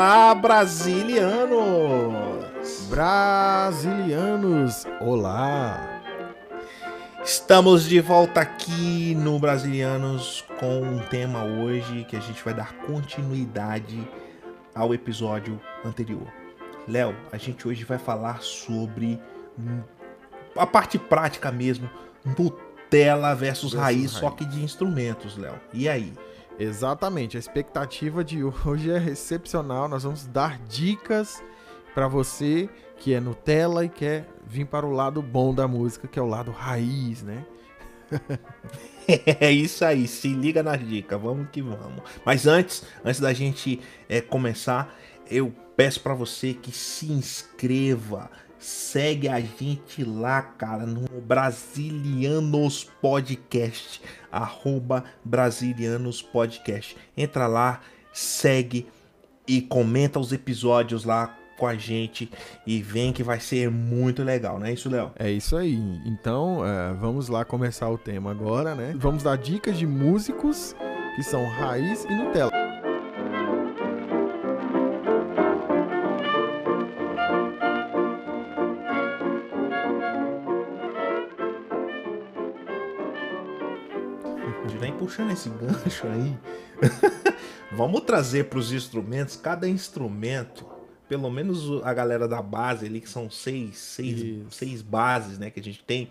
Olá, brasilianos! Brasilianos, olá! Estamos de volta aqui no Brasilianos com um tema hoje que a gente vai dar continuidade ao episódio anterior. Léo, a gente hoje vai falar sobre a parte prática mesmo, Nutella versus, versus raiz, raiz, só que de instrumentos, Léo. E aí? Exatamente, a expectativa de hoje é excepcional. Nós vamos dar dicas para você que é Nutella e quer vir para o lado bom da música, que é o lado raiz, né? é isso aí, se liga nas dicas, vamos que vamos. Mas antes, antes da gente é, começar, eu peço para você que se inscreva, segue a gente lá, cara, no Brasilianos Podcast, arroba Brasilianos Podcast. Entra lá, segue e comenta os episódios lá com a gente e vem que vai ser muito legal, não é isso, Léo? É isso aí. Então, é, vamos lá começar o tema agora, né? Vamos dar dicas de músicos que são Raiz e Nutella. Puxando esse gancho aí. Vamos trazer para os instrumentos, cada instrumento pelo menos a galera da base ali, que são seis, seis, seis bases né, que a gente tem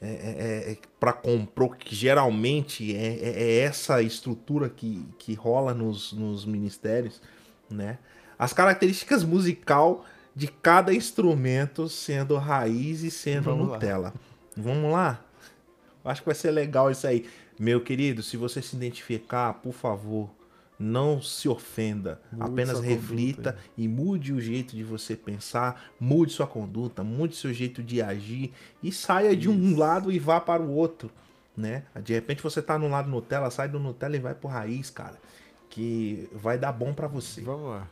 é, é, é, é para comprar, que geralmente é, é, é, essa estrutura que, que rola nos, nos ministérios, né? As características musical de cada instrumento sendo raiz e sendo Vamos Nutella. Lá. Vamos lá? Acho que vai ser legal isso aí. Meu querido, se você se identificar, por favor, não se ofenda, mude apenas reflita conduta. e mude o jeito de você pensar, mude sua conduta, mude seu jeito de agir e saia Isso. de um lado e vá para o outro, né? De repente você tá no lado Nutella, sai do Nutella e vai pro raiz, cara, que vai dar bom para você. Vamos lá.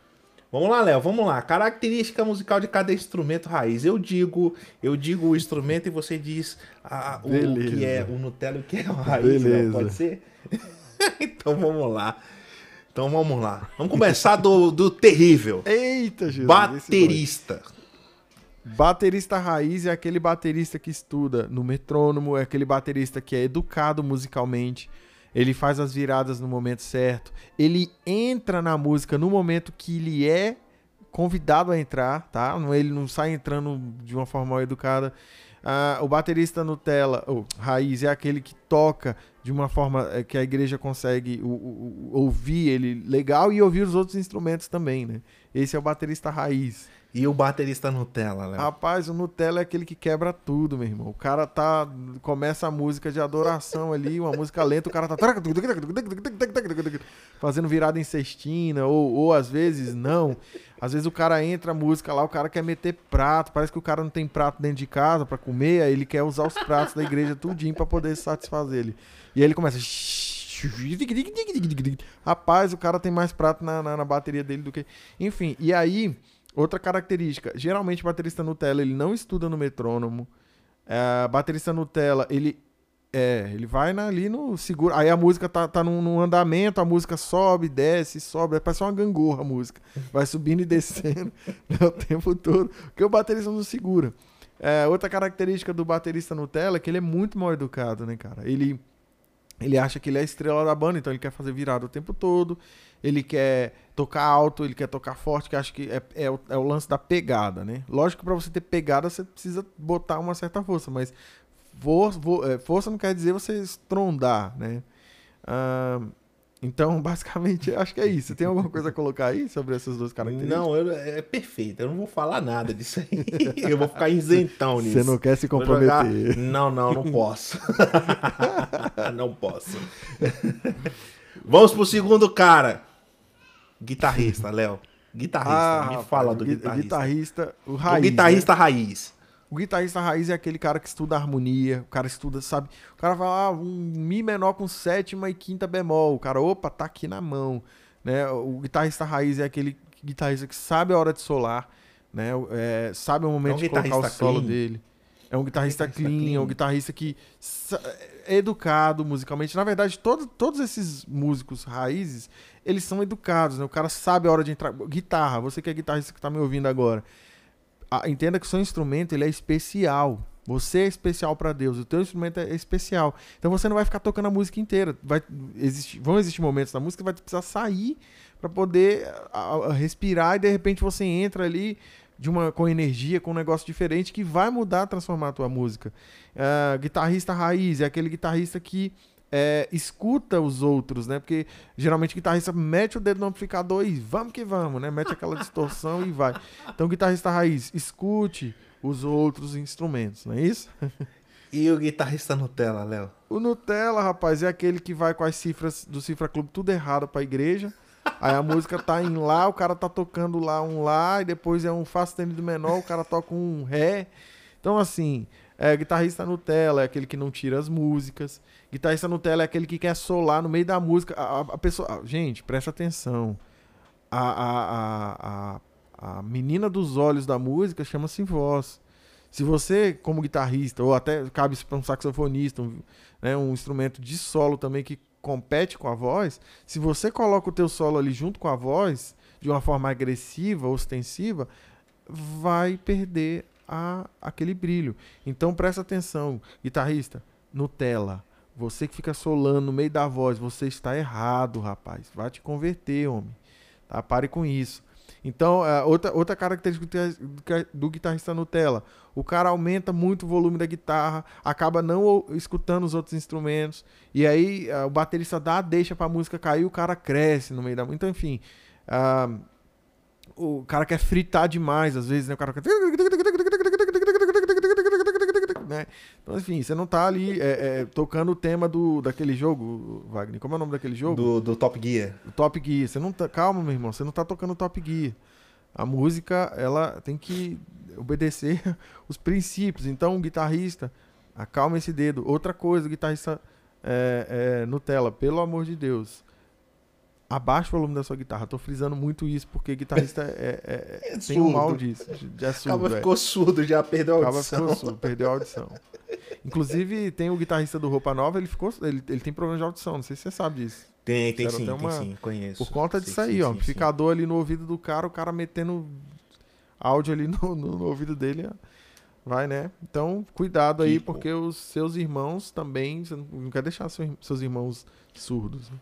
Vamos lá, Léo, vamos lá. Característica musical de cada instrumento raiz. Eu digo, eu digo o instrumento e você diz o que é o Nutella e o que é raiz, Léo, pode ser? então vamos lá. Então vamos lá. Vamos começar do, do terrível. Eita, Jesus. Baterista. Baterista raiz é aquele baterista que estuda no metrônomo, é aquele baterista que é educado musicalmente, ele faz as viradas no momento certo, ele entra na música no momento que ele é convidado a entrar, tá? Ele não sai entrando de uma forma mal educada. Ah, o baterista Nutella, ou raiz, é aquele que toca de uma forma é, que a igreja consegue o, o, ouvir ele legal e ouvir os outros instrumentos também, né? Esse é o baterista raiz. E o baterista Nutella, Léo? Rapaz, o Nutella é aquele que quebra tudo, meu irmão. O cara tá. Começa a música de adoração ali, uma música lenta, o cara tá. Fazendo virada em cestina, ou, ou às vezes não. Às vezes o cara entra a música lá, o cara quer meter prato. Parece que o cara não tem prato dentro de casa para comer, aí ele quer usar os pratos da igreja tudinho para poder satisfazer ele. E aí ele começa. Rapaz, o cara tem mais prato na, na, na bateria dele do que. Enfim, e aí. Outra característica, geralmente baterista Nutella ele não estuda no metrônomo. É, baterista Nutella, ele é, ele vai na, ali no seguro. Aí a música tá, tá num, num, andamento, a música sobe, desce, sobe. É parece uma gangorra a música. Vai subindo e descendo né, o tempo todo. Porque o baterista não segura. É, outra característica do baterista Nutella é que ele é muito mal educado, né, cara? Ele, ele acha que ele é a estrela da banda, então ele quer fazer virada o tempo todo ele quer tocar alto, ele quer tocar forte, que acho que é, é, o, é o lance da pegada, né? Lógico que para você ter pegada, você precisa botar uma certa força, mas for, for, é, força não quer dizer você estrondar, né? Ah, então, basicamente, acho que é isso. Tem alguma coisa a colocar aí sobre essas duas características? Não, eu, é perfeito. Eu não vou falar nada disso aí. Eu vou ficar isentão nisso. Você não quer se comprometer? Não, não, não posso. não posso. Vamos pro segundo cara. Guitarrista, Léo. Guitarrista. Ah, me fala do guitarrista. guitarrista o, raiz, o guitarrista né? raiz. O guitarrista raiz é aquele cara que estuda harmonia, o cara estuda, sabe? O cara vai lá, um Mi menor com sétima e quinta bemol. O cara, opa, tá aqui na mão. Né? O guitarrista raiz é aquele guitarrista que sabe a hora de solar, né? É, sabe o momento é um de colocar o solo clean. dele. É um guitarrista, guitarrista clean, clean, é um guitarrista que é educado musicalmente. Na verdade, todo, todos esses músicos raízes, eles são educados, né? O cara sabe a hora de entrar. Guitarra, você que é guitarrista que está me ouvindo agora. Entenda que o seu instrumento ele é especial. Você é especial para Deus, o teu instrumento é especial. Então você não vai ficar tocando a música inteira. Vai existir, vão existir momentos na música que vai precisar sair para poder a, a respirar e de repente você entra ali de uma com energia, com um negócio diferente que vai mudar, transformar a tua música. Uh, guitarrista raiz é aquele guitarrista que é, escuta os outros, né? Porque geralmente o guitarrista mete o dedo no amplificador e vamos que vamos, né? Mete aquela distorção e vai. Então, guitarrista raiz, escute os outros instrumentos, não é isso? E o guitarrista Nutella, Léo? O Nutella, rapaz, é aquele que vai com as cifras do Cifra Clube tudo errado pra igreja. Aí a música tá em Lá, o cara tá tocando lá um Lá, e depois é um Fá sustenido menor, o cara toca um Ré. Então, assim, é, guitarrista Nutella é aquele que não tira as músicas. Guitarrista Nutella é aquele que quer solar no meio da música. A, a, a pessoa. gente, presta atenção. A, a, a, menina dos olhos da música chama-se voz. Se você, como guitarrista, ou até cabe para um saxofonista, um, né, um instrumento de solo também que compete com a voz, se você coloca o teu solo ali junto com a voz, de uma forma agressiva, ostensiva, vai perder a, aquele brilho. Então presta atenção, guitarrista, Nutella. Você que fica solando no meio da voz, você está errado, rapaz. Vai te converter, homem. Tá? Pare com isso. Então, uh, outra, outra característica do guitarrista Nutella, o cara aumenta muito o volume da guitarra, acaba não escutando os outros instrumentos, e aí uh, o baterista dá, deixa pra música cair, o cara cresce no meio da música. Então, enfim, uh, o cara quer fritar demais, às vezes, né? O cara quer né? Então, enfim, você não tá ali é, é, tocando o tema do, daquele jogo, Wagner. Como é o nome daquele jogo? Do, do Top Gear. Do Top Gear. Você não tá, calma, meu irmão, você não tá tocando o Top Gear. A música, ela tem que obedecer os princípios. Então, um guitarrista, acalma esse dedo. Outra coisa, o guitarrista é, é, Nutella, pelo amor de Deus abaixa o volume da sua guitarra. Tô frisando muito isso, porque guitarrista é, é, é tem um mal disso. Já surdo, Acaba é. ficou surdo, já perdeu a audição. Acaba ficou surdo, perdeu a audição. Inclusive, tem o guitarrista do Roupa Nova, ele ficou. Ele, ele tem problema de audição, não sei se você sabe disso. Tem, tem sim, uma, tem sim, conheço. Por conta disso sim, aí, sim, ó. Sim, amplificador ali no ouvido do cara, o cara metendo áudio ali no, no, no ouvido dele. Vai, né? Então, cuidado aí, que porque os seus irmãos também. Você não quer deixar seus irmãos surdos. Né?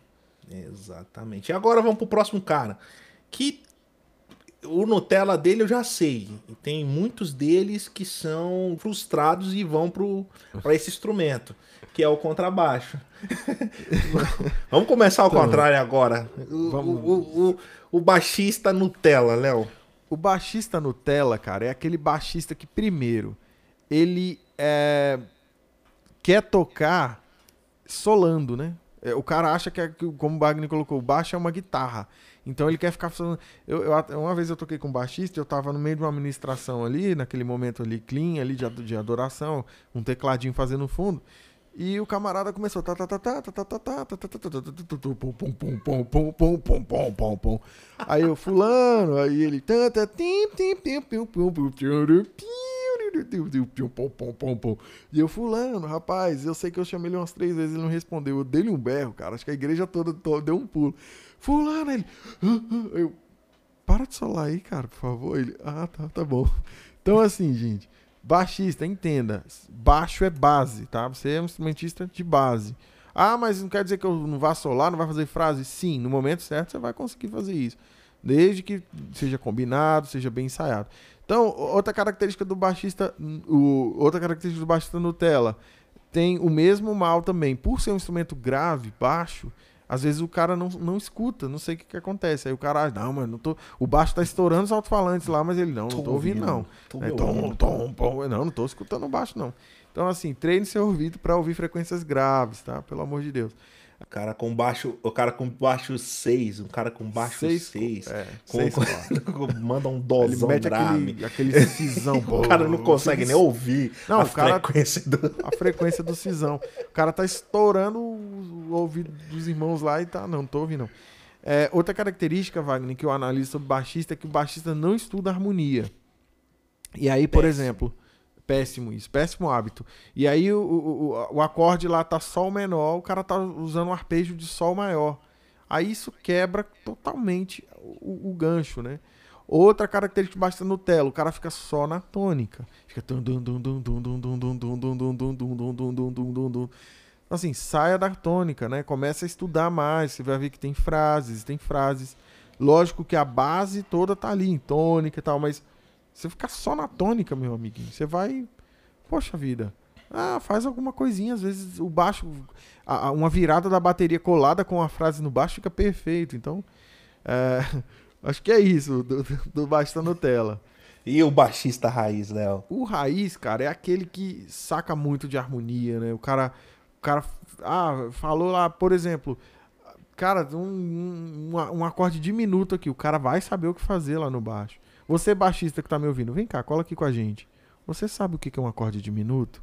Exatamente. E agora vamos pro próximo cara. Que o Nutella dele eu já sei. E tem muitos deles que são frustrados e vão para esse instrumento, que é o contrabaixo. vamos começar ao então, contrário agora. O, vamos... o, o, o baixista Nutella, Léo. O baixista Nutella, cara, é aquele baixista que, primeiro, ele é, quer tocar solando, né? É, o cara acha que, é, como o Wagner colocou, o baixo é uma guitarra. Então ele quer ficar fazendo. Eu, eu, uma vez eu toquei com um baixista, eu tava no meio de uma administração ali, naquele momento ali, clean, ali de, de adoração, um tecladinho fazendo fundo. E o camarada começou. Aí eu, fulano, aí ele. E eu, fulano, rapaz, eu sei que eu chamei ele umas três vezes, ele não respondeu. Eu dei um berro, cara. Acho que a igreja toda, toda deu um pulo. Fulano, ele. Eu, para de solar aí, cara, por favor. Ele, ah, tá, tá bom. Então, assim, gente, baixista, entenda. Baixo é base, tá? Você é um instrumentista de base. Ah, mas não quer dizer que eu não vá solar, não vai fazer frase? Sim, no momento certo você vai conseguir fazer isso. Desde que seja combinado, seja bem ensaiado. Então, outra característica do baixista, o, outra característica do baixista Nutella, tem o mesmo mal também. Por ser um instrumento grave, baixo, às vezes o cara não, não escuta, não sei o que, que acontece. Aí o cara, ah, não, mas não tô. O baixo tá estourando os alto-falantes lá, mas ele não, não tô ouvindo, não. Tô é, tom, tom, tom, não, não tô escutando o baixo, não. Então, assim, treine seu ouvido para ouvir frequências graves, tá? Pelo amor de Deus. O cara com baixo, o cara com baixo 6, um cara com baixo 6, é, manda um dosão Ele grave. Aquele, aquele cisão, O cara não consegue nem ouvir não, a frequência do a frequência do cisão. O cara tá estourando o ouvido dos irmãos lá e tá, não, não tô ouvindo não. É, outra característica, Wagner, que eu analiso sobre baixista é que o baixista não estuda harmonia. E aí, por exemplo, Péssimo isso, péssimo hábito. E aí o, o, o acorde lá tá sol menor, o cara tá usando um arpejo de sol maior. Aí isso quebra totalmente o, o gancho, né? Outra característica baixa Nutella, o cara fica só na tônica. Fica assim, saia da tônica, né? Começa a estudar mais, você vai ver que tem frases, tem frases. Lógico que a base toda tá ali em tônica e tal, mas você ficar só na tônica, meu amiguinho, você vai. Poxa vida. Ah, faz alguma coisinha. Às vezes o baixo. A, a, uma virada da bateria colada com a frase no baixo fica perfeito. Então. É, acho que é isso do, do baixista Nutella. E o baixista raiz, Léo? O raiz, cara, é aquele que saca muito de harmonia, né? O cara. O cara. Ah, falou lá, por exemplo. Cara, um, um, um acorde diminuto aqui. O cara vai saber o que fazer lá no baixo. Você, baixista que tá me ouvindo, vem cá, cola aqui com a gente. Você sabe o que é um acorde diminuto?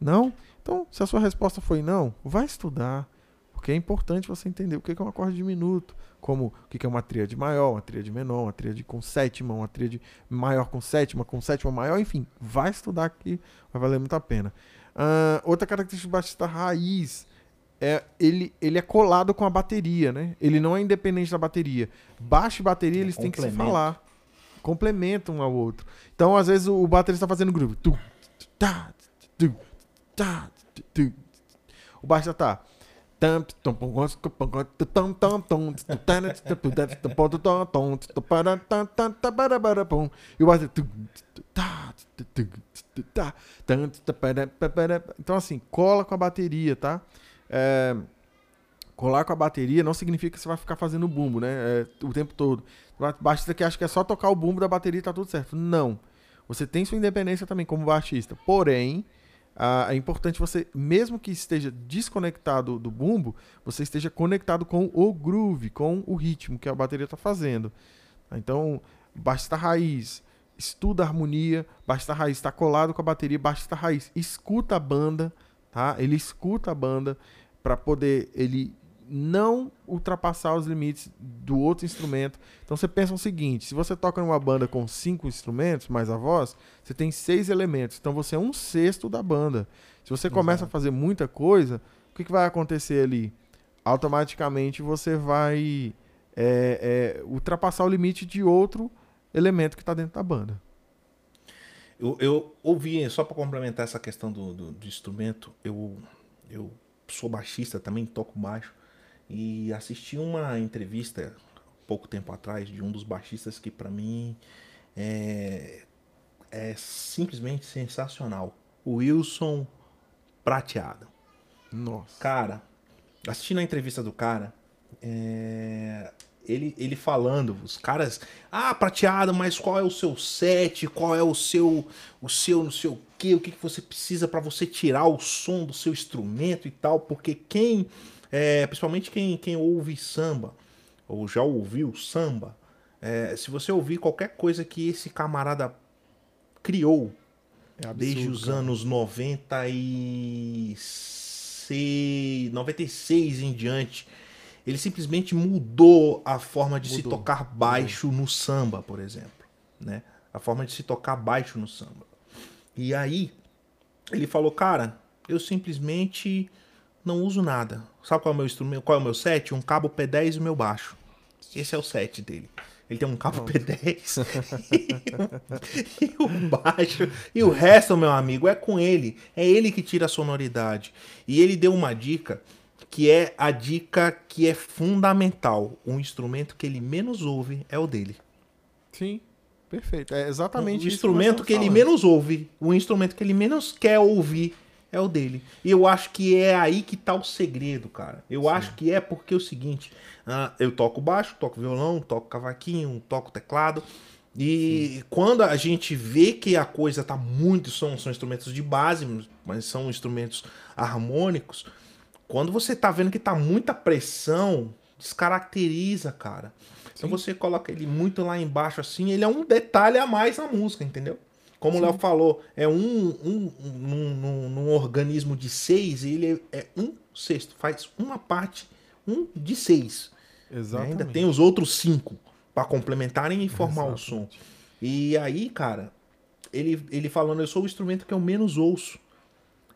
Não? Então, se a sua resposta foi não, vai estudar. Porque é importante você entender o que é um acorde diminuto. Como o que é uma tríade maior, uma tríade menor, uma tríade com sétima, uma tríade maior com sétima, com sétima maior, enfim, vai estudar aqui, vai valer muito a pena. Uh, outra característica do baixista raiz é, ele, ele é colado com a bateria, né? Ele não é independente da bateria. Baixo e bateria, eles têm que se falar. Complementam um ao outro. Então, às vezes, o, o baterista está fazendo groove. Tu, tá, tu, tá, tu. O baixo tá. E o baixo. Então, assim, cola com a bateria, tá? É, colar com a bateria não significa que você vai ficar fazendo bumbo, né? É, o tempo todo. Baixista que acha que é só tocar o bumbo da bateria e tá tudo certo. Não. Você tem sua independência também como baixista. Porém, é importante você, mesmo que esteja desconectado do bumbo, você esteja conectado com o groove, com o ritmo que a bateria está fazendo. Então, baixista raiz, estuda a harmonia, baixista raiz está colado com a bateria, baixista raiz escuta a banda, tá? Ele escuta a banda para poder ele não ultrapassar os limites do outro instrumento. Então você pensa o seguinte: se você toca numa banda com cinco instrumentos mais a voz, você tem seis elementos. Então você é um sexto da banda. Se você começa Exato. a fazer muita coisa, o que, que vai acontecer ali? Automaticamente você vai é, é, ultrapassar o limite de outro elemento que está dentro da banda. Eu, eu ouvi, só para complementar essa questão do, do, do instrumento, eu, eu sou baixista também, toco baixo. E assisti uma entrevista pouco tempo atrás de um dos baixistas que para mim é, é simplesmente sensacional. O Wilson Prateado. Nossa. Cara, assistindo a entrevista do cara, é, ele, ele falando, os caras, ah, prateado, mas qual é o seu set? Qual é o seu, o seu não sei o que? O que, que você precisa para você tirar o som do seu instrumento e tal? Porque quem, é, principalmente quem, quem ouve samba, ou já ouviu samba, é, se você ouvir qualquer coisa que esse camarada criou é absurdo, desde os cara. anos 96, 96 em diante, ele simplesmente mudou a forma de mudou. se tocar baixo no samba, por exemplo, né? A forma de se tocar baixo no samba. E aí ele falou, cara, eu simplesmente não uso nada. Sabe qual é o meu instrumento? Qual é o meu set? Um cabo P10 e o meu baixo. Esse é o set dele. Ele tem um cabo P10 e o baixo. E o resto, meu amigo, é com ele. É ele que tira a sonoridade. E ele deu uma dica que é a dica que é fundamental. O instrumento que ele menos ouve é o dele. Sim, perfeito. É exatamente o isso. O instrumento que, que ele menos ouve, o instrumento que ele menos quer ouvir é o dele. E eu acho que é aí que tá o segredo, cara. Eu Sim. acho que é porque é o seguinte: uh, eu toco baixo, toco violão, toco cavaquinho, toco teclado. E Sim. quando a gente vê que a coisa tá muito. São, são instrumentos de base, mas são instrumentos harmônicos. Quando você tá vendo que tá muita pressão, descaracteriza, cara. Então Sim. você coloca ele muito lá embaixo assim, ele é um detalhe a mais na música, entendeu? Como Sim. o Léo falou, é um, um, um, um, organismo de seis, ele é, é, um sexto, faz uma parte, um de seis. Exatamente. Ainda tem os outros cinco para complementarem e formar Exatamente. o som. E aí, cara, ele, ele falando, eu sou o instrumento que eu menos ouço.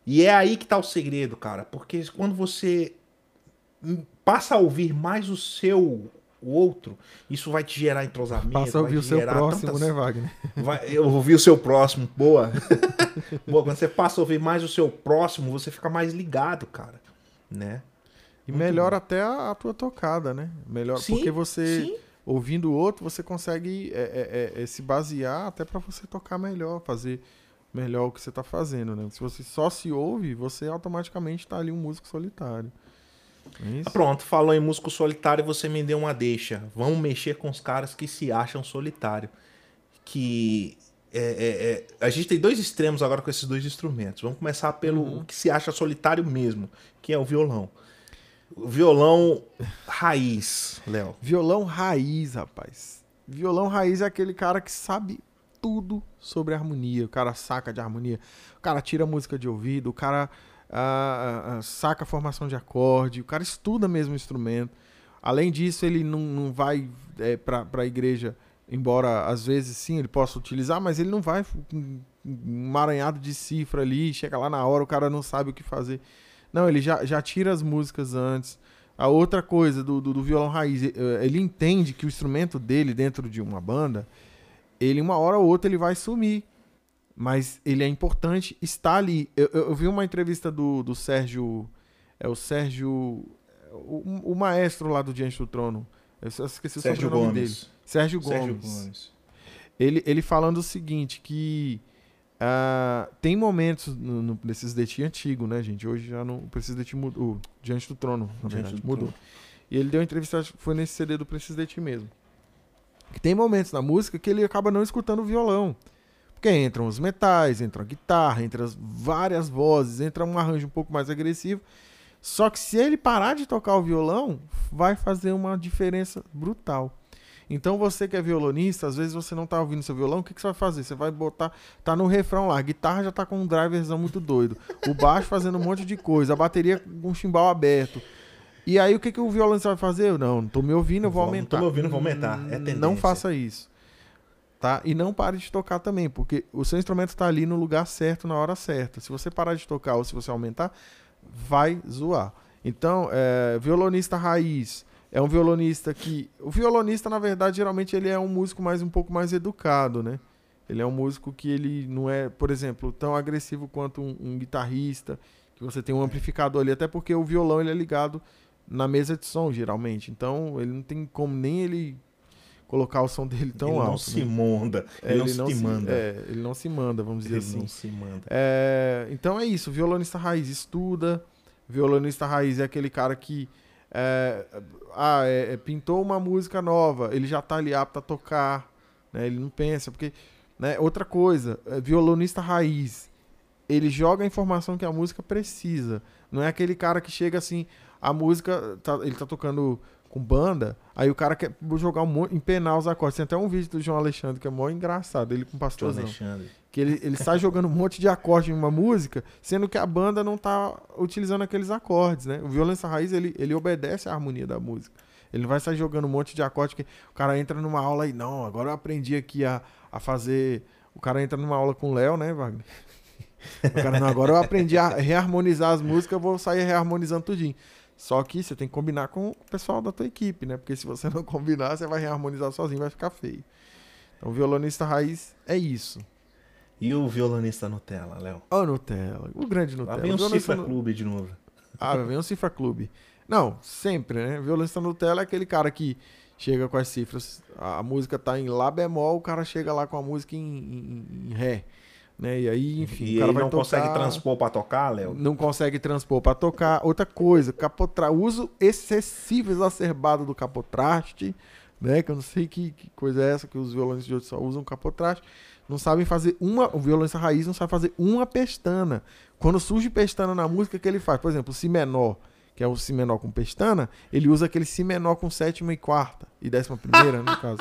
E é aí que tá o segredo, cara. Porque quando você passa a ouvir mais o seu o outro, isso vai te gerar entrosamento. Passa a ouvir o seu próximo, tantas... né, Wagner? Vai, eu ouvi o seu próximo, boa. boa, quando você passa a ouvir mais o seu próximo, você fica mais ligado, cara. Né? E Muito melhora bom. até a, a, tua tocada, né? Melhor, sim, porque você, sim. ouvindo o outro, você consegue é, é, é, é se basear até para você tocar melhor, fazer melhor o que você está fazendo, né? Se você só se ouve, você automaticamente está ali um músico solitário. Isso. Pronto, falou em músico solitário, você me deu uma deixa. Vamos mexer com os caras que se acham solitário. Que é, é, é, a gente tem dois extremos agora com esses dois instrumentos. Vamos começar pelo uhum. que se acha solitário mesmo, que é o violão. O violão raiz, Léo. Violão raiz, rapaz. Violão raiz é aquele cara que sabe tudo sobre harmonia. O cara saca de harmonia. O cara tira música de ouvido. O cara uh, uh, saca a formação de acorde, o cara estuda mesmo o instrumento. Além disso, ele não, não vai é, para a igreja, embora às vezes sim ele possa utilizar, mas ele não vai emaranhado de cifra ali, chega lá na hora, o cara não sabe o que fazer. Não, ele já, já tira as músicas antes. A outra coisa do, do, do, violão raiz, ele entende que o instrumento dele dentro de uma banda, ele uma hora ou outra ele vai sumir mas ele é importante estar ali. Eu, eu, eu vi uma entrevista do, do Sérgio. É o Sérgio. O, o maestro lá do Diante do Trono. Eu esqueci o Sérgio sobrenome Gomes. dele. Sérgio Gomes. Sérgio Gomes. Ele, ele falando o seguinte: que uh, tem momentos no, no Ti antigo, né, gente? Hoje já não. O Preciso de Ti mudou. Diante do Trono, na Diante verdade, mudou. Trono. E ele deu uma entrevista, foi nesse CD do Preciso de Ti mesmo. Que tem momentos na música que ele acaba não escutando o violão. Porque entram os metais, entra a guitarra, entra várias vozes, entra um arranjo um pouco mais agressivo. Só que se ele parar de tocar o violão, vai fazer uma diferença brutal. Então você que é violonista, às vezes você não tá ouvindo seu violão, o que, que você vai fazer? Você vai botar, tá no refrão lá, a guitarra já tá com um driverzão muito doido, o baixo fazendo um monte de coisa, a bateria com um chimbal aberto. E aí o que, que o violonista vai fazer? Não, não tô me ouvindo, eu vou aumentar. Não tô me ouvindo, vou aumentar. É tendência. Não faça isso tá? E não pare de tocar também, porque o seu instrumento está ali no lugar certo, na hora certa. Se você parar de tocar ou se você aumentar, vai zoar. Então, é, violonista raiz é um violonista que. O violonista, na verdade, geralmente ele é um músico mais um pouco mais educado, né? Ele é um músico que ele não é, por exemplo, tão agressivo quanto um, um guitarrista, que você tem um amplificador ali, até porque o violão ele é ligado na mesa de som, geralmente. Então, ele não tem como nem ele colocar o som dele tão ele alto. Não se né? monda, é, ele, ele, não se, manda. É, ele não se manda, vamos dizer ele assim. Não se manda. É, então é isso, violonista raiz estuda, violonista raiz é aquele cara que é, ah, é, é, pintou uma música nova, ele já está ali apto a tocar, né? Ele não pensa, porque né? outra coisa, violonista raiz, ele joga a informação que a música precisa. Não é aquele cara que chega assim, a música, tá, ele tá tocando com banda, aí o cara quer jogar um monte, empenar os acordes. Tem até um vídeo do João Alexandre que é mó engraçado, ele com o pastorzão. Alexandre. Que ele, ele sai jogando um monte de acorde em uma música, sendo que a banda não tá utilizando aqueles acordes, né? O violência raiz, ele, ele obedece à harmonia da música. Ele não vai sair jogando um monte de acorde que o cara entra numa aula e não, agora eu aprendi aqui a, a fazer. O cara entra numa aula com o Léo, né, Wagner? O cara, não, agora eu aprendi a reharmonizar as músicas, eu vou sair reharmonizando tudinho. Só que você tem que combinar com o pessoal da tua equipe, né? Porque se você não combinar, você vai reharmonizar sozinho, vai ficar feio. Então, o violonista raiz é isso. E o violonista Nutella, Léo? O Nutella, o grande Nutella. Lá vem o, Cifra no... Clube de novo. Ah, vem o Cifra Clube. Não, sempre, né? O violonista Nutella é aquele cara que chega com as cifras, a música tá em Lá bemol, o cara chega lá com a música em, em, em Ré. Né? E aí, enfim, e o cara vai não tocar, consegue transpor para tocar, Léo? Não consegue transpor para tocar. Outra coisa, capotra... uso excessivo exacerbado do capotraste, né? Que eu não sei que, que coisa é essa que os violonistas de hoje só usam capotraste. Não sabem fazer uma, o violonista raiz não sabe fazer uma pestana. Quando surge pestana na música, que ele faz? Por exemplo, si menor que é o Si menor com pestana, ele usa aquele Si menor com sétima e quarta, e décima primeira, no caso,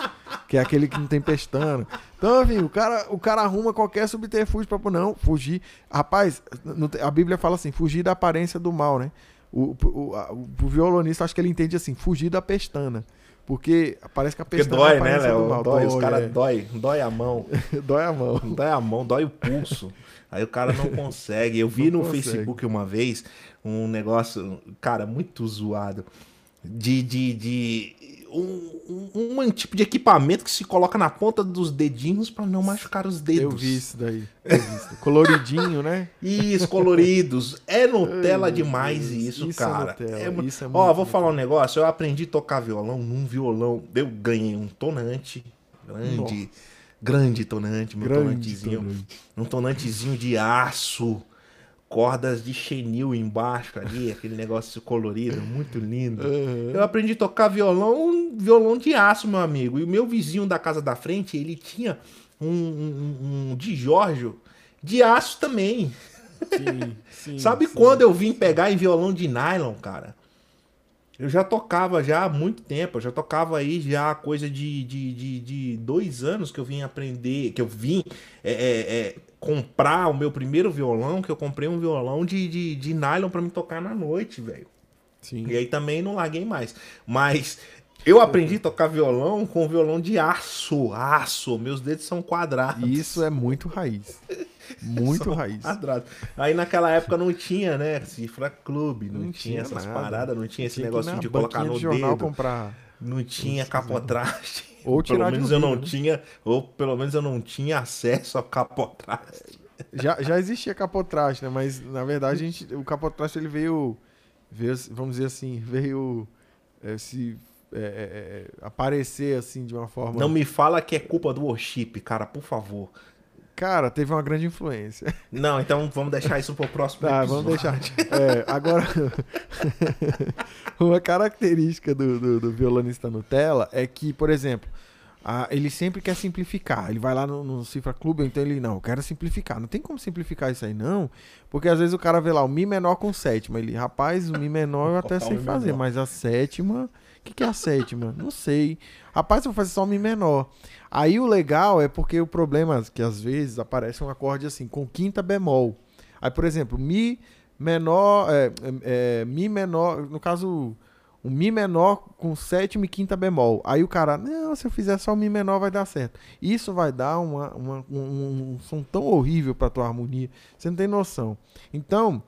que é aquele que não tem pestana. Então, enfim, o cara, o cara arruma qualquer subterfúgio para não fugir. Rapaz, a Bíblia fala assim, fugir da aparência do mal, né? O, o, o, o violonista, acho que ele entende assim, fugir da pestana. Porque parece que a pestana Porque dói, né, Léo? Dói, dói, os caras é. dói, dói a mão. dói a mão. Dói a mão, dói o pulso. Aí o cara não consegue. Eu vi não no consegue. Facebook uma vez um negócio, cara, muito zoado. De, de, de um, um, um, tipo de equipamento que se coloca na ponta dos dedinhos para não machucar os dedos. Eu vi isso daí. Vi Coloridinho, né? Isso, coloridos. É Nutella Ai, demais isso, isso é cara. É, é isso é Ó, vou falar um negócio. Eu aprendi a tocar violão num violão. Eu ganhei um tonante grande. Nossa. Grande tonante, meu grande tonantezinho. Tonante. Um tonantezinho de aço cordas de chenil embaixo ali, aquele negócio colorido, muito lindo. Uhum. Eu aprendi a tocar violão, violão de aço, meu amigo. E o meu vizinho da casa da frente, ele tinha um, um, um de Giorgio de aço também. Sim, sim, Sabe sim. quando eu vim pegar em violão de nylon, cara? Eu já tocava já há muito tempo, eu já tocava aí já coisa de, de, de, de dois anos que eu vim aprender, que eu vim é, é, é, comprar o meu primeiro violão, que eu comprei um violão de, de, de nylon para me tocar na noite, velho. E aí também não larguei mais. Mas eu aprendi a tocar violão com violão de aço, aço. Meus dedos são quadrados. Isso é muito raiz. Muito raiz. Quadrado. Aí naquela época não tinha, né? Cifra Clube, não, não tinha, tinha, essas nada. paradas, não tinha esse tinha negocinho de colocar no de dedo. Comprar não tinha capotraste. Ou pelo menos eu não né? tinha, ou pelo menos eu não tinha acesso a capotraste. Já, já existia capotraste, né? Mas na verdade a gente, o capotraste ele veio, veio, vamos dizer assim, veio é, se é, é, é, aparecer assim de uma forma. Não me fala que é culpa do worship, cara, por favor. Cara, teve uma grande influência. Não, então vamos deixar isso pro próximo tá, episódio. vamos deixar. É, agora, uma característica do, do, do, violonista Nutella é que, por exemplo, a, ele sempre quer simplificar. Ele vai lá no, no Cifra Clube, então ele, não, eu quero simplificar. Não tem como simplificar isso aí, não. Porque às vezes o cara vê lá o Mi menor com sétima. Ele, rapaz, o Mi menor eu até sei fazer, menor. mas a sétima... O que, que é a sétima? Não sei. Rapaz, eu vou fazer só Mi menor. Aí o legal é porque o problema é que às vezes aparece um acorde assim, com quinta bemol. Aí, por exemplo, Mi menor, é, é, é, Mi menor, no caso, um Mi menor com sétima e quinta bemol. Aí o cara, não, se eu fizer só o Mi menor vai dar certo. Isso vai dar uma, uma um, um, som tão horrível para tua harmonia, você não tem noção. Então,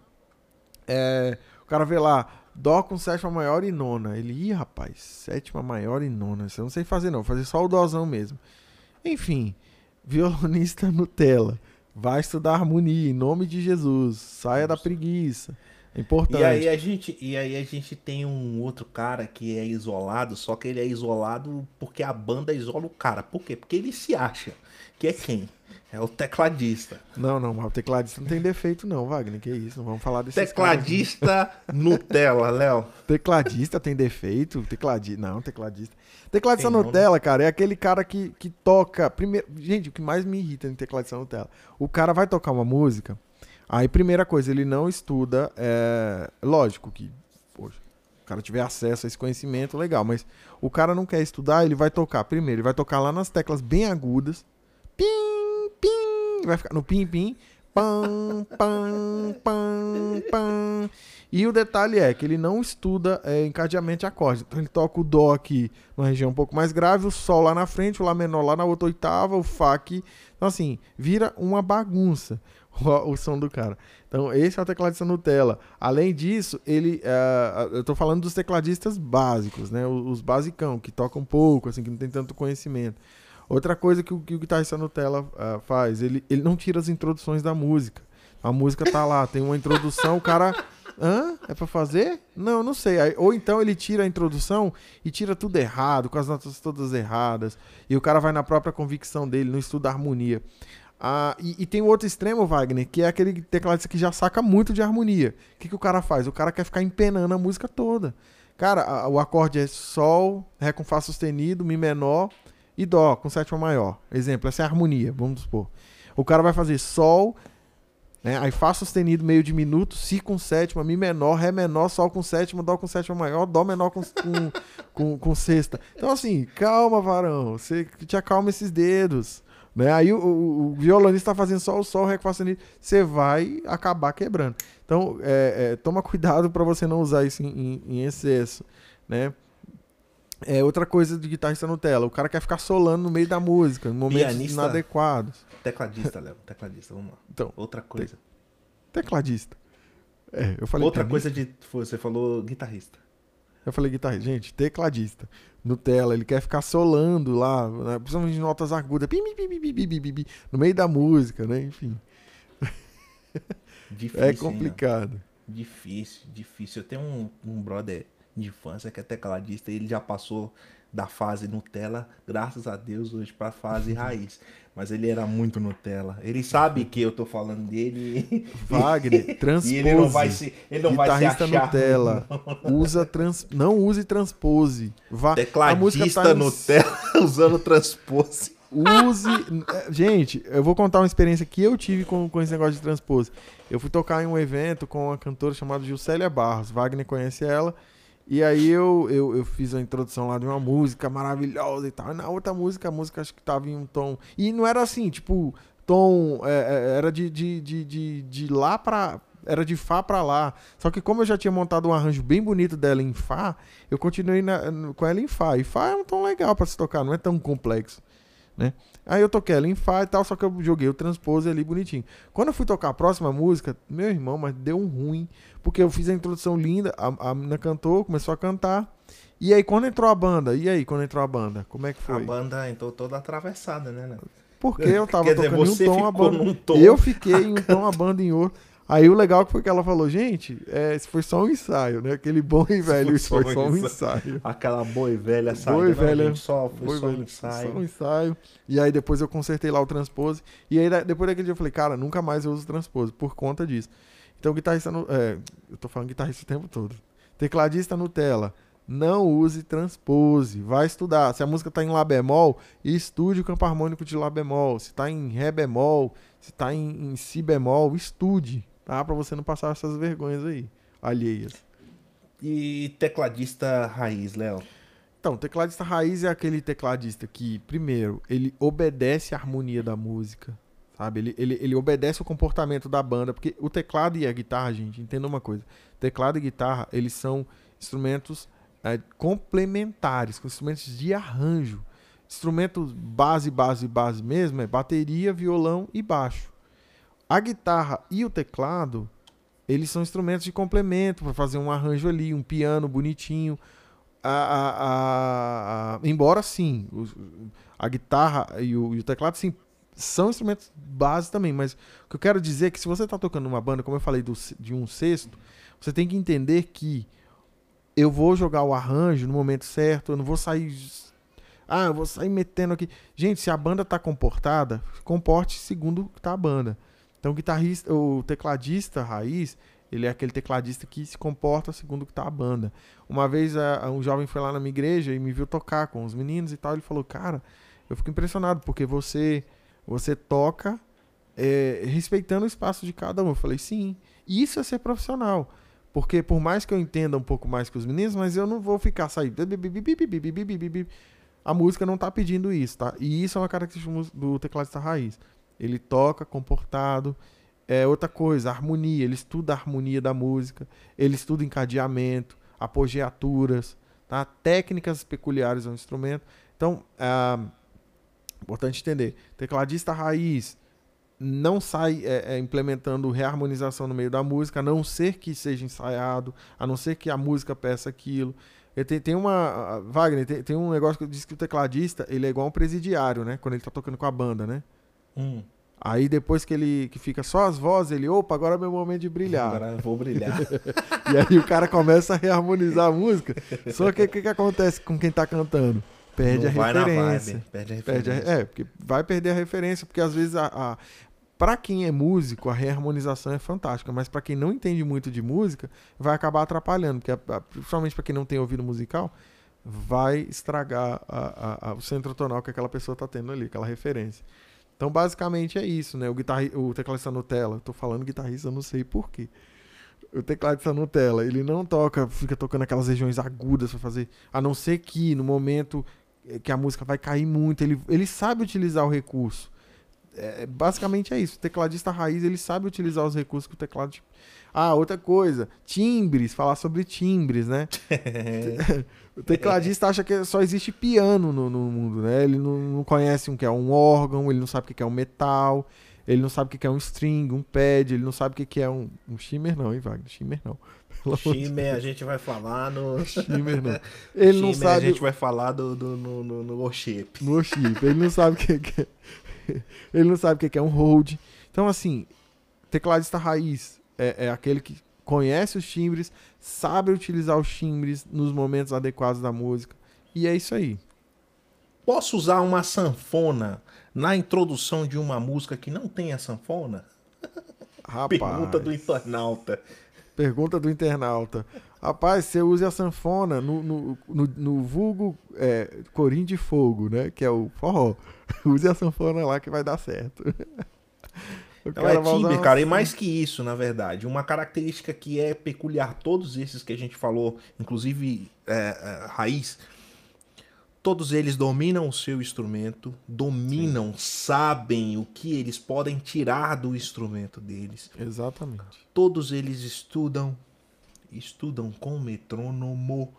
é, o cara vê lá, Dó com sétima maior e nona. Ele, ih, rapaz, sétima maior e nona. Isso eu não sei fazer, não. Vou fazer só o dózão mesmo. Enfim, violonista Nutella. Vai estudar harmonia em nome de Jesus. Saia da preguiça. Importante. E aí, a gente, e aí a gente tem um outro cara que é isolado, só que ele é isolado porque a banda isola o cara. Por quê? Porque ele se acha que é quem? É o tecladista. Não, não, mas o tecladista não tem defeito, não, Wagner. Que isso, não vamos falar desse Tecladista Nutella, Léo. Tecladista tem defeito? Tecladista. Não, tecladista. Tecladista tem Nutella, cara, é aquele cara que, que toca. Primeiro, gente, o que mais me irrita em tecladista Nutella. O cara vai tocar uma música. Aí, primeira coisa, ele não estuda. É... Lógico que, poxa, o cara tiver acesso a esse conhecimento, legal. Mas o cara não quer estudar, ele vai tocar. Primeiro, ele vai tocar lá nas teclas bem agudas. Pim! pim, vai ficar no pim, pim, pam, pam, pam, pam. E o detalhe é que ele não estuda é, encadeamento de Então ele toca o Dó aqui numa região um pouco mais grave, o Sol lá na frente, o Lá menor lá na outra oitava, o Fá aqui. Então, assim, vira uma bagunça o, o som do cara. Então, esse é o tecladista Nutella. Além disso, ele. Uh, eu tô falando dos tecladistas básicos, né? Os, os basicão, que tocam pouco, assim, que não tem tanto conhecimento. Outra coisa que o, que o guitarrista Nutella uh, faz, ele, ele não tira as introduções da música. A música tá lá, tem uma introdução, o cara. Hã? É pra fazer? Não, não sei. Aí, ou então ele tira a introdução e tira tudo errado, com as notas todas erradas. E o cara vai na própria convicção dele, não estuda harmonia. Ah, e, e, tem o outro extremo, Wagner, que é aquele tecladista que já saca muito de harmonia. O que, que o cara faz? O cara quer ficar empenando a música toda. Cara, a, o acorde é Sol, Ré com Fá sustenido, Mi menor, e Dó com sétima maior. Exemplo, essa é a harmonia, vamos supor. O cara vai fazer Sol, né, aí Fá sustenido meio diminuto, Si com sétima, Mi menor, Ré menor, Sol com sétima, Dó com sétima maior, Dó menor com, com, com, com sexta. Então, assim, calma, varão. Você te acalma esses dedos. Né? Aí o, o, o violonista está fazendo só o sol, com sustenido. Você vai acabar quebrando. Então, é, é, toma cuidado para você não usar isso em, em, em excesso. Né? É outra coisa de guitarrista Nutella. O cara quer ficar solando no meio da música, em momentos Pianista. inadequados. Tecladista, Léo. Tecladista, vamos lá. Então, Outra coisa. tecladista. É, eu falei Outra pianista, coisa de. Você falou guitarrista. Eu falei guitarrista. Gente, tecladista. Nutella, ele quer ficar solando lá, né? precisamos de notas agudas, bim, bim, bim, no meio da música, né? Enfim. É difícil, é complicado. Hein, difícil, difícil. Eu tenho um, um brother de infância que é tecladista e ele já passou da fase Nutella, graças a Deus, hoje pra fase raiz. Mas ele era muito Nutella. Ele sabe que eu tô falando dele. Wagner, transpose. E ele não vai se, ele não vai se Guitarrista achar. Nutella. Usa trans... Não use transpose. Vá... a música Tecladista tá em- Nutella usando transpose. Use. Gente, eu vou contar uma experiência que eu tive com, com esse negócio de transpose. Eu fui tocar em um evento com uma cantora chamada Juscelia Barros. Wagner conhece ela. E aí eu, eu, eu fiz a introdução lá de uma música maravilhosa e tal. E na outra música, a música acho que tava em um tom. E não era assim, tipo, tom. é, é, era de, de, de, de, de lá pra. Era de Fá pra lá. Só que como eu já tinha montado um arranjo bem bonito dela em Fá, eu continuei na- com ela em Fá. E Fá é um tom legal pra se tocar, não é tão complexo. Né? Aí eu toquei ela em Fá e tal, só que eu joguei o transpose ali bonitinho. Quando eu fui tocar a próxima música, meu irmão, mas deu um ruim, porque eu fiz a introdução linda, a, a menina cantou, começou a cantar. E aí quando entrou a banda, e aí quando entrou a banda, como é que A foi? banda entrou toda atravessada, né? né? Porque eu tava Quer dizer, tocando você em um tom, a banda. tom. Eu fiquei em um tom, a banda em outro. Aí o legal foi que ela falou, gente, é, foi só um ensaio, né? Aquele bom e velho, isso foi só um ensaio. Aquela boi velha sabe? Boi Não, velha. gente, só, foi Foi, só um velho, ensaio. Só um ensaio. E aí depois eu consertei lá o transpose. E aí depois daquele dia eu falei, cara, nunca mais eu uso transpose por conta disso. Então guitarrista no, é, eu tô falando guitarrista o tempo todo. Tecladista Nutella, não use transpose. Vai estudar. Se a música tá em lá bemol, estude o campo harmônico de lá bemol. Se tá em ré bemol, se tá em, em si bemol, estude, tá? Pra você não passar essas vergonhas aí alheias. E tecladista raiz, Léo. Então, tecladista raiz é aquele tecladista que, primeiro, ele obedece à harmonia da música, sabe? Ele, ele, ele obedece o comportamento da banda, porque o teclado e a guitarra, gente, entenda uma coisa. Teclado e guitarra, eles são instrumentos é, complementares, com instrumentos de arranjo. Instrumentos base, base, base mesmo é bateria, violão e baixo. A guitarra e o teclado, eles são instrumentos de complemento para fazer um arranjo ali, um piano bonitinho. A, a- a- embora sim, a guitarra e o, e o teclado sim são instrumentos base também, mas o que eu quero dizer é que se você está tocando numa banda, como eu falei do de um sexto, você tem que entender que eu vou jogar o arranjo no momento certo, eu não vou sair ah, eu vou sair metendo aqui. Gente, se a banda tá comportada, comporte segundo o que tá a banda. Então, o guitarrista, o tecladista raiz, ele é aquele tecladista que se comporta segundo o que tá a banda. Uma vez um jovem foi lá na minha igreja e me viu tocar com os meninos e tal. Ele falou: Cara, eu fico impressionado porque você você toca é, respeitando o espaço de cada um. Eu falei: Sim. E isso é ser profissional. Porque por mais que eu entenda um pouco mais que os meninos, mas eu não vou ficar saindo. A música não tá pedindo isso, tá? E isso é uma característica do tecladista raiz. Ele toca comportado. É outra coisa, harmonia. Ele estuda a harmonia da música. Ele estuda encadeamento, apogeaturas, tá? técnicas peculiares ao instrumento. Então, é importante entender. Tecladista raiz não sai é, é, implementando reharmonização no meio da música, a não ser que seja ensaiado, a não ser que a música peça aquilo. Tem, tem uma. Wagner, tem, tem um negócio que diz que o tecladista ele é igual um presidiário, né? Quando ele tá tocando com a banda, né? Hum, Aí depois que ele que fica só as vozes, ele, opa, agora é meu momento de brilhar. Agora eu vou brilhar. E aí o cara começa a reharmonizar a música. Só que o que, que acontece com quem tá cantando? Perde Não a vai na referência. perde a Perde a- referência. é, porque vai perder a referência, porque às vezes a, a para quem é músico, a reharmonização é fantástica, mas para quem não entende muito de música, vai acabar atrapalhando, porque principalmente para quem não tem ouvido musical, vai estragar a- a- a- o centro tonal que aquela pessoa tá tendo ali, aquela referência. Então, basicamente é isso, né? O, guitarri o tecladista Nutella, tô falando guitarrista, não sei porquê. O tecladista Nutella, ele não toca, fica tocando aquelas regiões agudas pra fazer, a não ser que no momento eh, que a música vai cair muito, ele, ele sabe utilizar o recurso. É, basicamente é isso. O tecladista raiz, ele sabe utilizar os recursos que o teclado. Ah, outra coisa, timbres, falar sobre timbres, né? O tecladista acha que só existe piano no, no mundo, né? Ele não, não, conhece o que é um órgão, ele não sabe o que é um metal, ele não sabe o que é um string, um pad, ele não sabe o que é um, um shimmer, não, hein, Wagner? Shimmer não. Shimmer a gente vai falar no. Shimmer não. Ele Shimmer não sabe. A gente vai falar do, do, no, no, no worship. No worship. Ele não sabe o que é. Ele não sabe o que é um hold. Então, assim, tecladista raiz é, é aquele que conhece os timbres, sabe utilizar os timbres nos momentos adequados da música. E é isso aí. Posso usar uma sanfona na introdução de uma música que não tenha sanfona? Rapaz. Pergunta do internauta. Pergunta do internauta. Rapaz, você usa a sanfona no, no, no, no vulgo é, Corim de Fogo, né? Que é o forró. Use a sanfona lá que vai dar certo. Então é timbre, cara, e mais que isso, na verdade. Uma característica que é peculiar, todos esses que a gente falou, inclusive é, é, raiz, todos eles dominam o seu instrumento, dominam, Sim. sabem o que eles podem tirar do instrumento deles. Exatamente. Todos eles estudam, estudam com metrônomo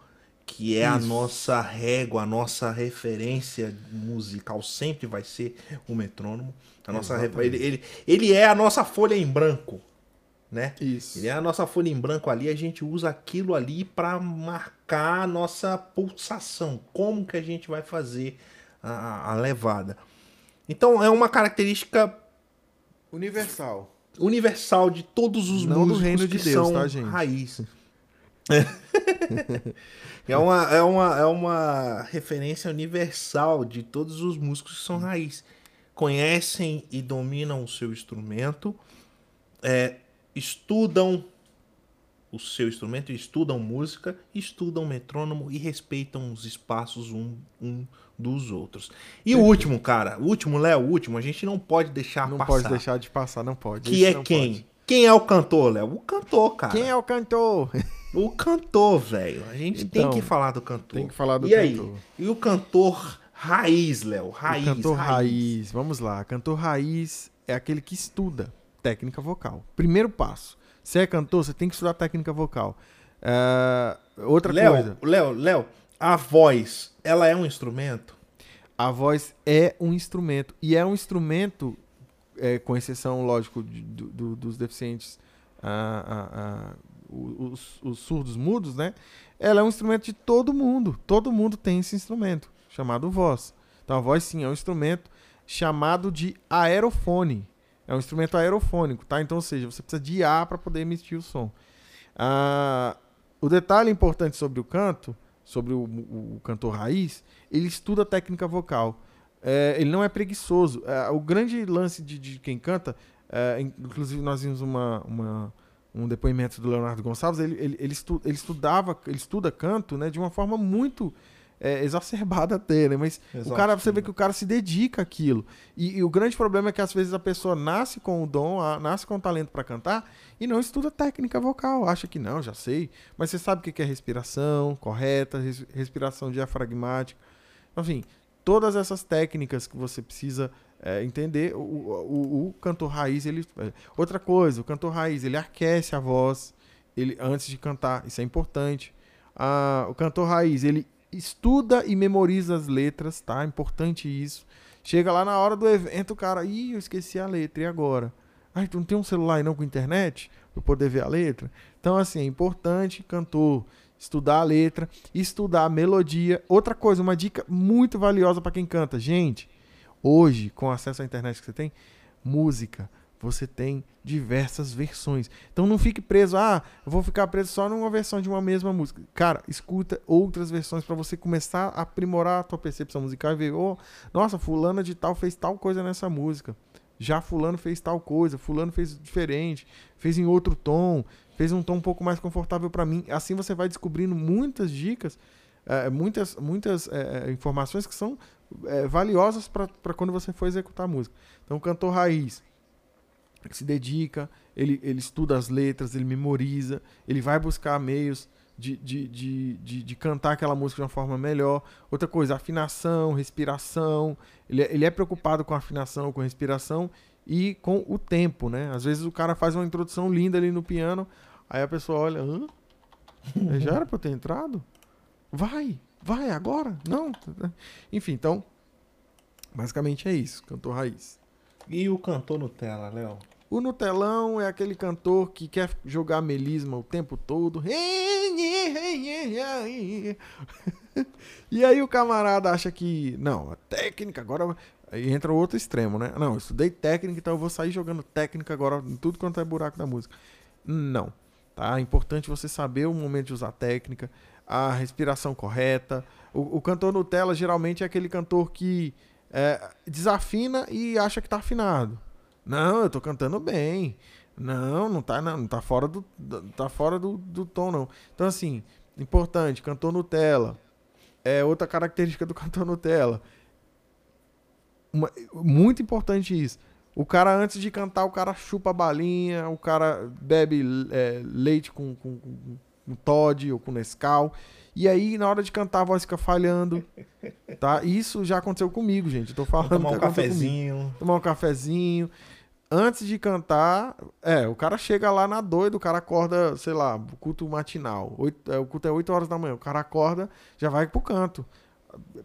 que é Isso. a nossa régua, a nossa referência musical sempre vai ser o metrônomo. A nossa ele, ele, ele é a nossa folha em branco, né? Isso. Ele é a nossa folha em branco ali, a gente usa aquilo ali para marcar a nossa pulsação, como que a gente vai fazer a, a levada. Então é uma característica universal. Universal de todos os Não músicos do reino de Deus, são tá, gente? raiz. é, uma, é, uma, é uma referência universal de todos os músicos que são raiz. Conhecem e dominam o seu instrumento, é, estudam o seu instrumento, estudam música, estudam metrônomo e respeitam os espaços um, um dos outros. E o último, cara, o último, Léo, o último, a gente não pode deixar não passar. Não pode deixar de passar, não pode. Que é quem? Pode. Quem é o cantor, Léo? O cantor, cara. Quem é o cantor? O cantor, velho. A gente então, tem que falar do cantor. Tem que falar do e cantor. Aí? E o cantor raiz, Léo? Raiz. O cantor raiz. raiz. Vamos lá. Cantor raiz é aquele que estuda técnica vocal. Primeiro passo. Você é cantor, você tem que estudar técnica vocal. Uh, outra Léo, coisa. Léo, Léo, a voz, ela é um instrumento? A voz é um instrumento. E é um instrumento, é, com exceção, lógico, do, dos deficientes uh, uh, os, os surdos mudos, né? Ela é um instrumento de todo mundo. Todo mundo tem esse instrumento, chamado voz. Então a voz sim é um instrumento chamado de aerofone. É um instrumento aerofônico, tá? Então, ou seja, você precisa de ar para poder emitir o som. Ah, o detalhe importante sobre o canto, sobre o, o, cantor raiz, ele estuda a técnica vocal. É, ele não é preguiçoso. É, o grande lance de, de quem canta, é, inclusive nós vimos uma, uma um depoimento do Leonardo Gonçalves, ele, ele, ele, estu, ele estudava, ele estuda canto, né, de uma forma muito é, exacerbada até, né? Mas Exato, o cara, você vê que o cara se dedica àquilo. E, e, o grande problema é que às vezes a pessoa nasce com o dom, a, nasce com o talento para cantar e não estuda técnica vocal. Acha que não, já sei. Mas você sabe o que é respiração correta, res, respiração diafragmática. Enfim, todas essas técnicas que você precisa é, entender o, o, o, cantor raiz ele é, outra coisa o cantor raiz ele aquece a voz ele antes de cantar isso é importante. Ah, o cantor raiz ele estuda e memoriza as letras tá? Importante isso. Chega lá na hora do evento o cara ih eu esqueci a letra e agora? Ah tu não tem um celular e não com internet para poder ver a letra? Então assim é importante cantor estudar a letra estudar a melodia. Outra coisa uma dica muito valiosa para quem canta gente Hoje, com acesso à internet que você tem, música, você tem diversas versões. Então não fique preso, ah, eu vou ficar preso só numa versão de uma mesma música. Cara, escuta outras versões para você começar a aprimorar a tua percepção musical e ver, oh, nossa, fulana de tal fez tal coisa nessa música. Já fulano fez tal coisa, fulano fez diferente, fez em outro tom, fez um tom um pouco mais confortável para mim. Assim você vai descobrindo muitas dicas, é, muitas, muitas é, informações que são é, valiosas para quando você for executar a música. Então, o cantor raiz se dedica, ele, ele estuda as letras, ele memoriza, ele vai buscar meios de, de, de, de, de cantar aquela música de uma forma melhor. Outra coisa, afinação, respiração. Ele, é, ele é preocupado com afinação, com respiração e com o tempo, né? Às vezes o cara faz uma introdução linda ali no piano, aí a pessoa olha, Hã? já era para eu ter entrado? Vai, Vai agora? Não. Enfim, então, basicamente é isso, cantor raiz. E o cantor Nutella, Léo? O Nutelão é aquele cantor que quer jogar melisma o tempo todo. e aí o camarada acha que, não, a técnica agora. Aí entra o outro extremo, né? Não, eu estudei técnica, então eu vou sair jogando técnica agora em tudo quanto é buraco da música. Não. Tá? É importante você saber o momento de usar técnica, a respiração correta. O, o cantor Nutella geralmente é aquele cantor que é, desafina e acha que tá afinado. Não, eu tô cantando bem. Não, não tá, não, não tá fora do, tá fora do, do tom, não. Então, assim, importante, cantor Nutella. É outra característica do cantor Nutella. Uma, muito importante isso. O cara, antes de cantar, o cara chupa a balinha, o cara bebe é, leite com, com, com, com Todd ou com Nescau. E aí, na hora de cantar, a voz fica falhando. Tá? Isso já aconteceu comigo, gente. tô falando. Tomar um cafezinho. Comigo. Tomar um cafezinho antes de cantar, é, o cara chega lá na doida, o cara acorda, sei lá, culto matinal. É, o culto é 8 horas da manhã, o cara acorda, já vai pro canto.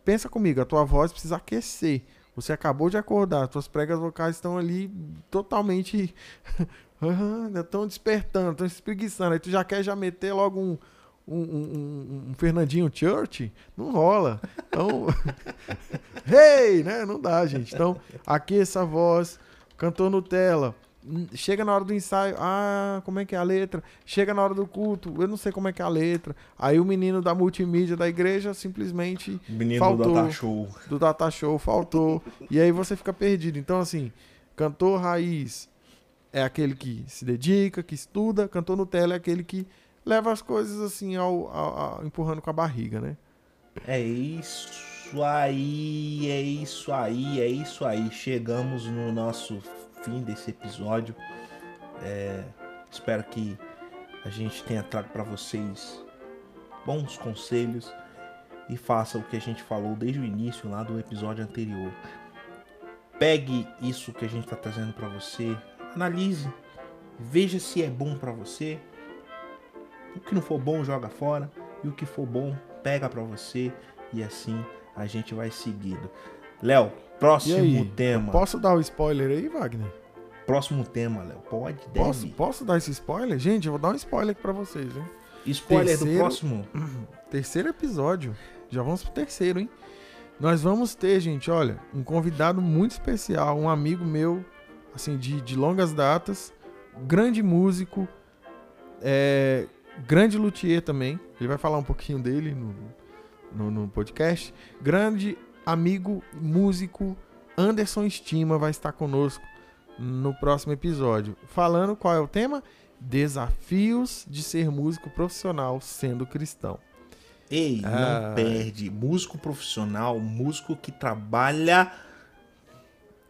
Pensa comigo, a tua voz precisa aquecer. Você acabou de acordar, tuas pregas vocais estão ali totalmente. estão despertando, estão espreguiçando. Aí tu já quer já meter logo um, um, um, um, Fernandinho Church, não rola. Então, hey, né? Não dá, gente. Então, aqueça a voz, cantor Nutella. Chega na hora do ensaio, ah, como é que é a letra? Chega na hora do culto, eu não sei como é que é a letra. Aí o menino da multimídia da igreja simplesmente menino faltou. do Data Show. Do Data Show, faltou. e aí você fica perdido. Então, assim, cantor raiz é aquele que se dedica, que estuda. Cantor Nutella é aquele que leva as coisas assim, ao, ao, ao empurrando com a barriga, né? É isso isso aí, é isso aí, é isso aí. Chegamos no nosso fim desse episódio. É, espero que a gente tenha trago para vocês bons conselhos e faça o que a gente falou desde o início lá do episódio anterior. Pegue isso que a gente está trazendo para você, analise, veja se é bom para você. O que não for bom joga fora e o que for bom pega para você e assim a gente vai seguindo. Léo, próximo tema. Posso dar o um spoiler aí, Wagner? Próximo tema, Léo. Pode, deve. Posso, posso dar esse spoiler? Gente, eu vou dar um spoiler aqui pra vocês, hein? Spoiler terceiro, do próximo? Terceiro episódio. Já vamos pro terceiro, hein? Nós vamos ter, gente, olha, um convidado muito especial, um amigo meu, assim, de, de longas datas, grande músico, é, grande luthier também. Ele vai falar um pouquinho dele no, no, no podcast. Grande amigo músico Anderson Estima vai estar conosco no próximo episódio. Falando qual é o tema? Desafios de ser músico profissional sendo cristão. Ei, ah, não perde. Músico profissional, músico que trabalha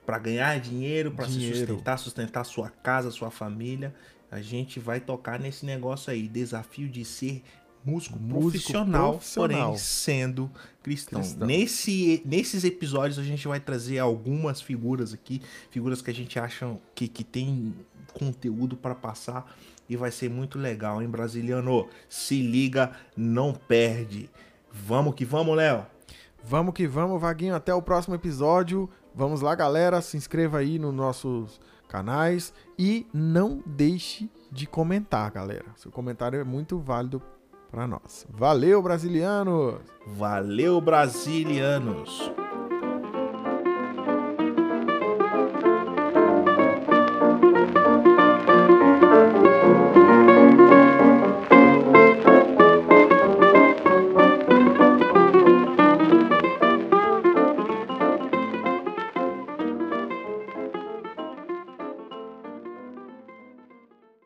para ganhar dinheiro, para se sustentar, sustentar sua casa, sua família. A gente vai tocar nesse negócio aí, desafio de ser músico, músico profissional, profissional, porém sendo cristão. cristão. Nesse, nesses episódios a gente vai trazer algumas figuras aqui, figuras que a gente acha que, que tem conteúdo para passar e vai ser muito legal, hein, brasiliano? Se liga, não perde. Vamos que vamos, Léo. Vamos que vamos, Vaguinho. Até o próximo episódio. Vamos lá, galera. Se inscreva aí nos nossos canais e não deixe de comentar, galera. Seu comentário é muito válido para nós. Valeu, brasilianos! Valeu, brasilianos!